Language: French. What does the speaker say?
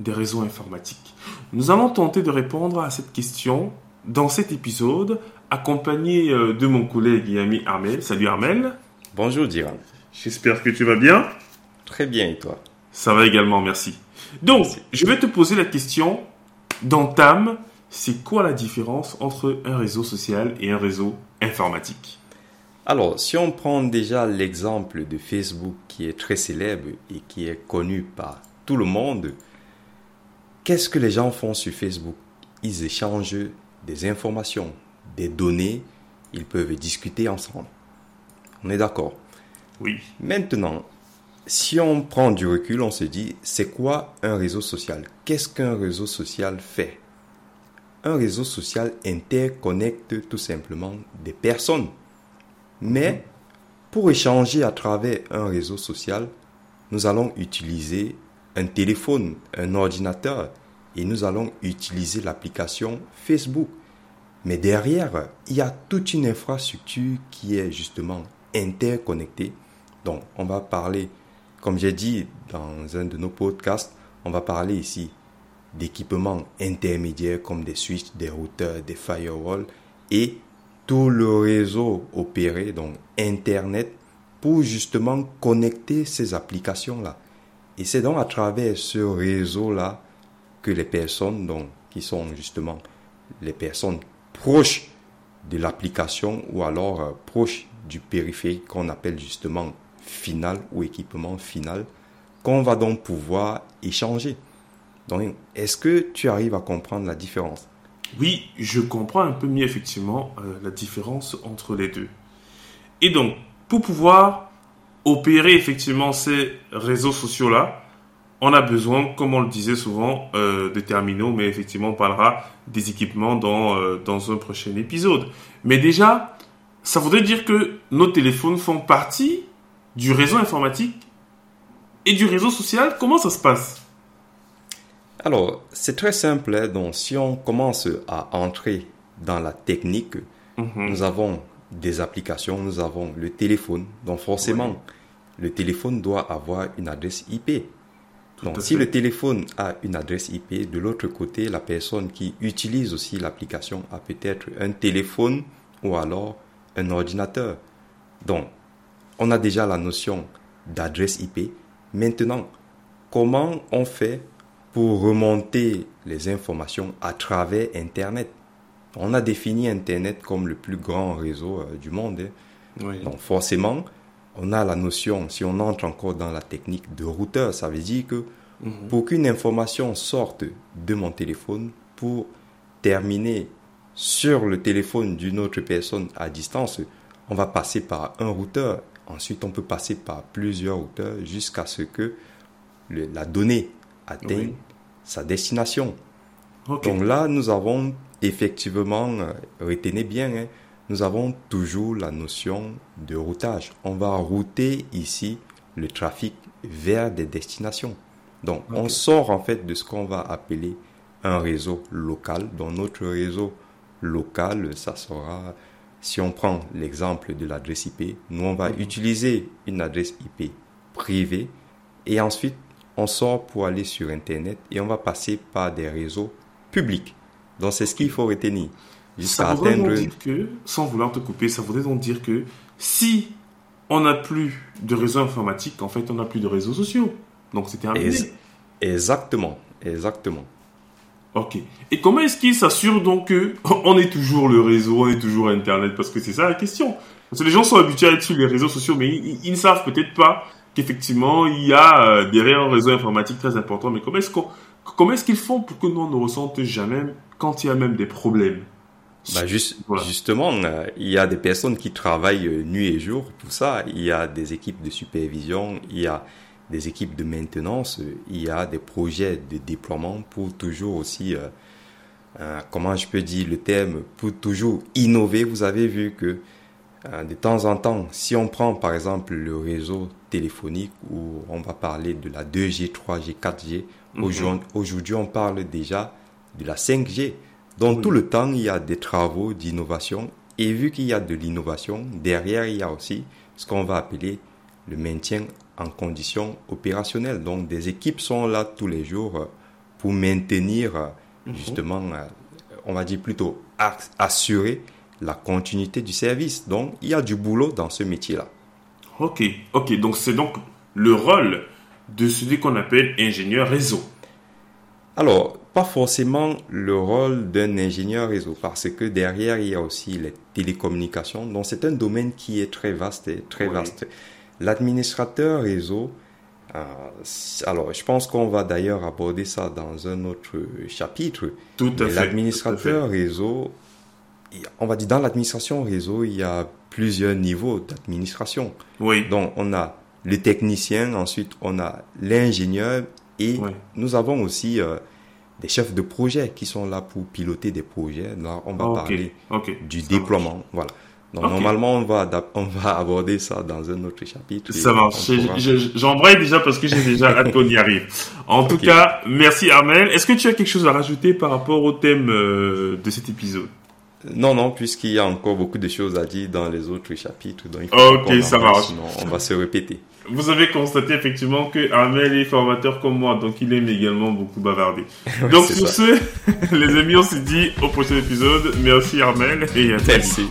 des réseaux informatiques Nous allons tenter de répondre à cette question dans cet épisode, accompagné euh, de mon collègue et ami Armel. Salut Armel. Bonjour Diran. J'espère que tu vas bien. Très bien et toi? Ça va également, merci. Donc, je vais te poser la question d'entame. C'est quoi la différence entre un réseau social et un réseau informatique? Alors, si on prend déjà l'exemple de Facebook qui est très célèbre et qui est connu par tout le monde, qu'est-ce que les gens font sur Facebook? Ils échangent des informations, des données, ils peuvent discuter ensemble. On est d'accord? Oui. Maintenant, si on prend du recul, on se dit, c'est quoi un réseau social? Qu'est-ce qu'un réseau social fait? Un réseau social interconnecte tout simplement des personnes. Mais pour échanger à travers un réseau social, nous allons utiliser un téléphone, un ordinateur, et nous allons utiliser l'application Facebook. Mais derrière, il y a toute une infrastructure qui est justement interconnectée. Donc, on va parler, comme j'ai dit dans un de nos podcasts, on va parler ici d'équipements intermédiaires comme des switches, des routeurs, des firewalls et tout le réseau opéré, donc Internet, pour justement connecter ces applications-là. Et c'est donc à travers ce réseau-là que les personnes, donc, qui sont justement les personnes proches de l'application ou alors euh, proches du périphérique qu'on appelle justement final ou équipement final, qu'on va donc pouvoir échanger. Donc, est-ce que tu arrives à comprendre la différence? Oui, je comprends un peu mieux effectivement euh, la différence entre les deux. Et donc, pour pouvoir opérer effectivement ces réseaux sociaux-là, on a besoin, comme on le disait souvent, euh, de terminaux, mais effectivement, on parlera des équipements dans, euh, dans un prochain épisode. Mais déjà, ça voudrait dire que nos téléphones font partie du réseau informatique et du réseau social. Comment ça se passe? Alors, c'est très simple. hein. Donc, si on commence à entrer dans la technique, Mhm. nous avons des applications, nous avons le téléphone. Donc, forcément, le téléphone doit avoir une adresse IP. Donc, si fait. le téléphone a une adresse IP, de l'autre côté, la personne qui utilise aussi l'application a peut-être un téléphone ou alors un ordinateur. Donc, on a déjà la notion d'adresse IP. Maintenant, comment on fait pour remonter les informations à travers Internet? On a défini Internet comme le plus grand réseau euh, du monde. hein. Oui. Donc forcément, on a la notion, si on entre encore dans la technique de routeur, ça veut dire que Mhm. pour qu'une information sorte de mon téléphone, pour terminer sur le téléphone d'une autre personne à distance, on va passer par un routeur. Ensuite, on peut passer par plusieurs routeurs jusqu'à ce que le- la donnée atteigne Oui. sa destination. Donc là, nous avons effectivement, retenez bien, hein, nous avons toujours la notion de routage. On va router ici le trafic vers des destinations. Donc, on sort en fait de ce qu'on va appeler un réseau local. Dans notre réseau local, ça sera, si on prend l'exemple de l'adresse IP, nous on va Mhm. utiliser une adresse IP privée et ensuite on sort pour aller sur Internet et on va passer par des réseaux publics. Donc c'est ce qu'il faut retenir. Jusqu'à Ça voudrait atteindre... donc dire que, sans vouloir te couper, ça voudrait donc dire que si on n'a plus de réseau informatique, en fait, on n'a plus de réseaux sociaux. Donc terminé. Ex- Exactement, exactement. Ok. Et comment est-ce qu'ils s'assurent donc que on est toujours le réseau, on est toujours Internet? Parce que c'est ça la question. Parce que les gens sont habitués à être sur les réseaux sociaux, mais ils, ne savent peut-être pas qu'effectivement il y a euh, derrière un réseau informatique très important. Mais comment est-ce qu'on, comment est-ce qu'ils font pour que nous on ne ressente jamais quand il y a même des problèmes bah juste, Justement, euh, il y a des personnes qui travaillent euh, nuit et jour pour ça. Il y a des équipes de supervision, il y a des équipes de maintenance, il y a des projets de déploiement pour toujours aussi, euh, comment je peux dire le terme, pour toujours innover. Vous avez vu que de temps en temps, si on prend par exemple le réseau téléphonique où on va parler de la 2G, 3G, 4G, aujourd'hui on parle déjà de la 5G. Donc tout le temps, il y a des travaux d'innovation. Et vu qu'il y a de l'innovation, derrière, il y a aussi ce qu'on va appeler le maintien en conditions opérationnelles. Donc des équipes sont là tous les jours euh, pour maintenir euh, mhm. justement, euh, on va dire plutôt assurer la continuité du service. Donc il y a du boulot dans ce métier-là. Ok, ok. Donc c'est donc le rôle de celui qu'on appelle ingénieur réseau. Alors, pas forcément le rôle d'un ingénieur réseau, parce que derrière, il y a aussi les télécommunications. Donc, c'est un domaine qui est très vaste et très vaste. L'administrateur réseau, euh, alors, je pense qu'on va d'ailleurs aborder ça dans un autre chapitre. Tout à fait. L'administrateur réseau, on va dire dans l'administration réseau, il y a plusieurs niveaux d'administration. Oui. Donc, on a le technicien, ensuite on a l'ingénieur et nous avons aussi euh, des chefs de projet qui sont là pour piloter des projets. Là, on va parler du déploiement. Voilà. Donc, normalement, on va, on va aborder ça dans un autre chapitre. Ça marche. J'embraye déjà parce que j'ai déjà hâte qu'on y arrive. En tout cas, merci Armel. Est-ce que tu as quelque chose à rajouter par rapport au thème euh, de cet épisode? Non, non, puisqu'il y a encore beaucoup de choses à dire dans les autres chapitres. Donc ok, ça marche. Sinon, on va se répéter. Vous avez constaté effectivement que Armel est formateur comme moi, donc il aime également beaucoup bavarder. Donc sur ce, les amis, on se dit au prochain épisode. Merci Armel et à Merci.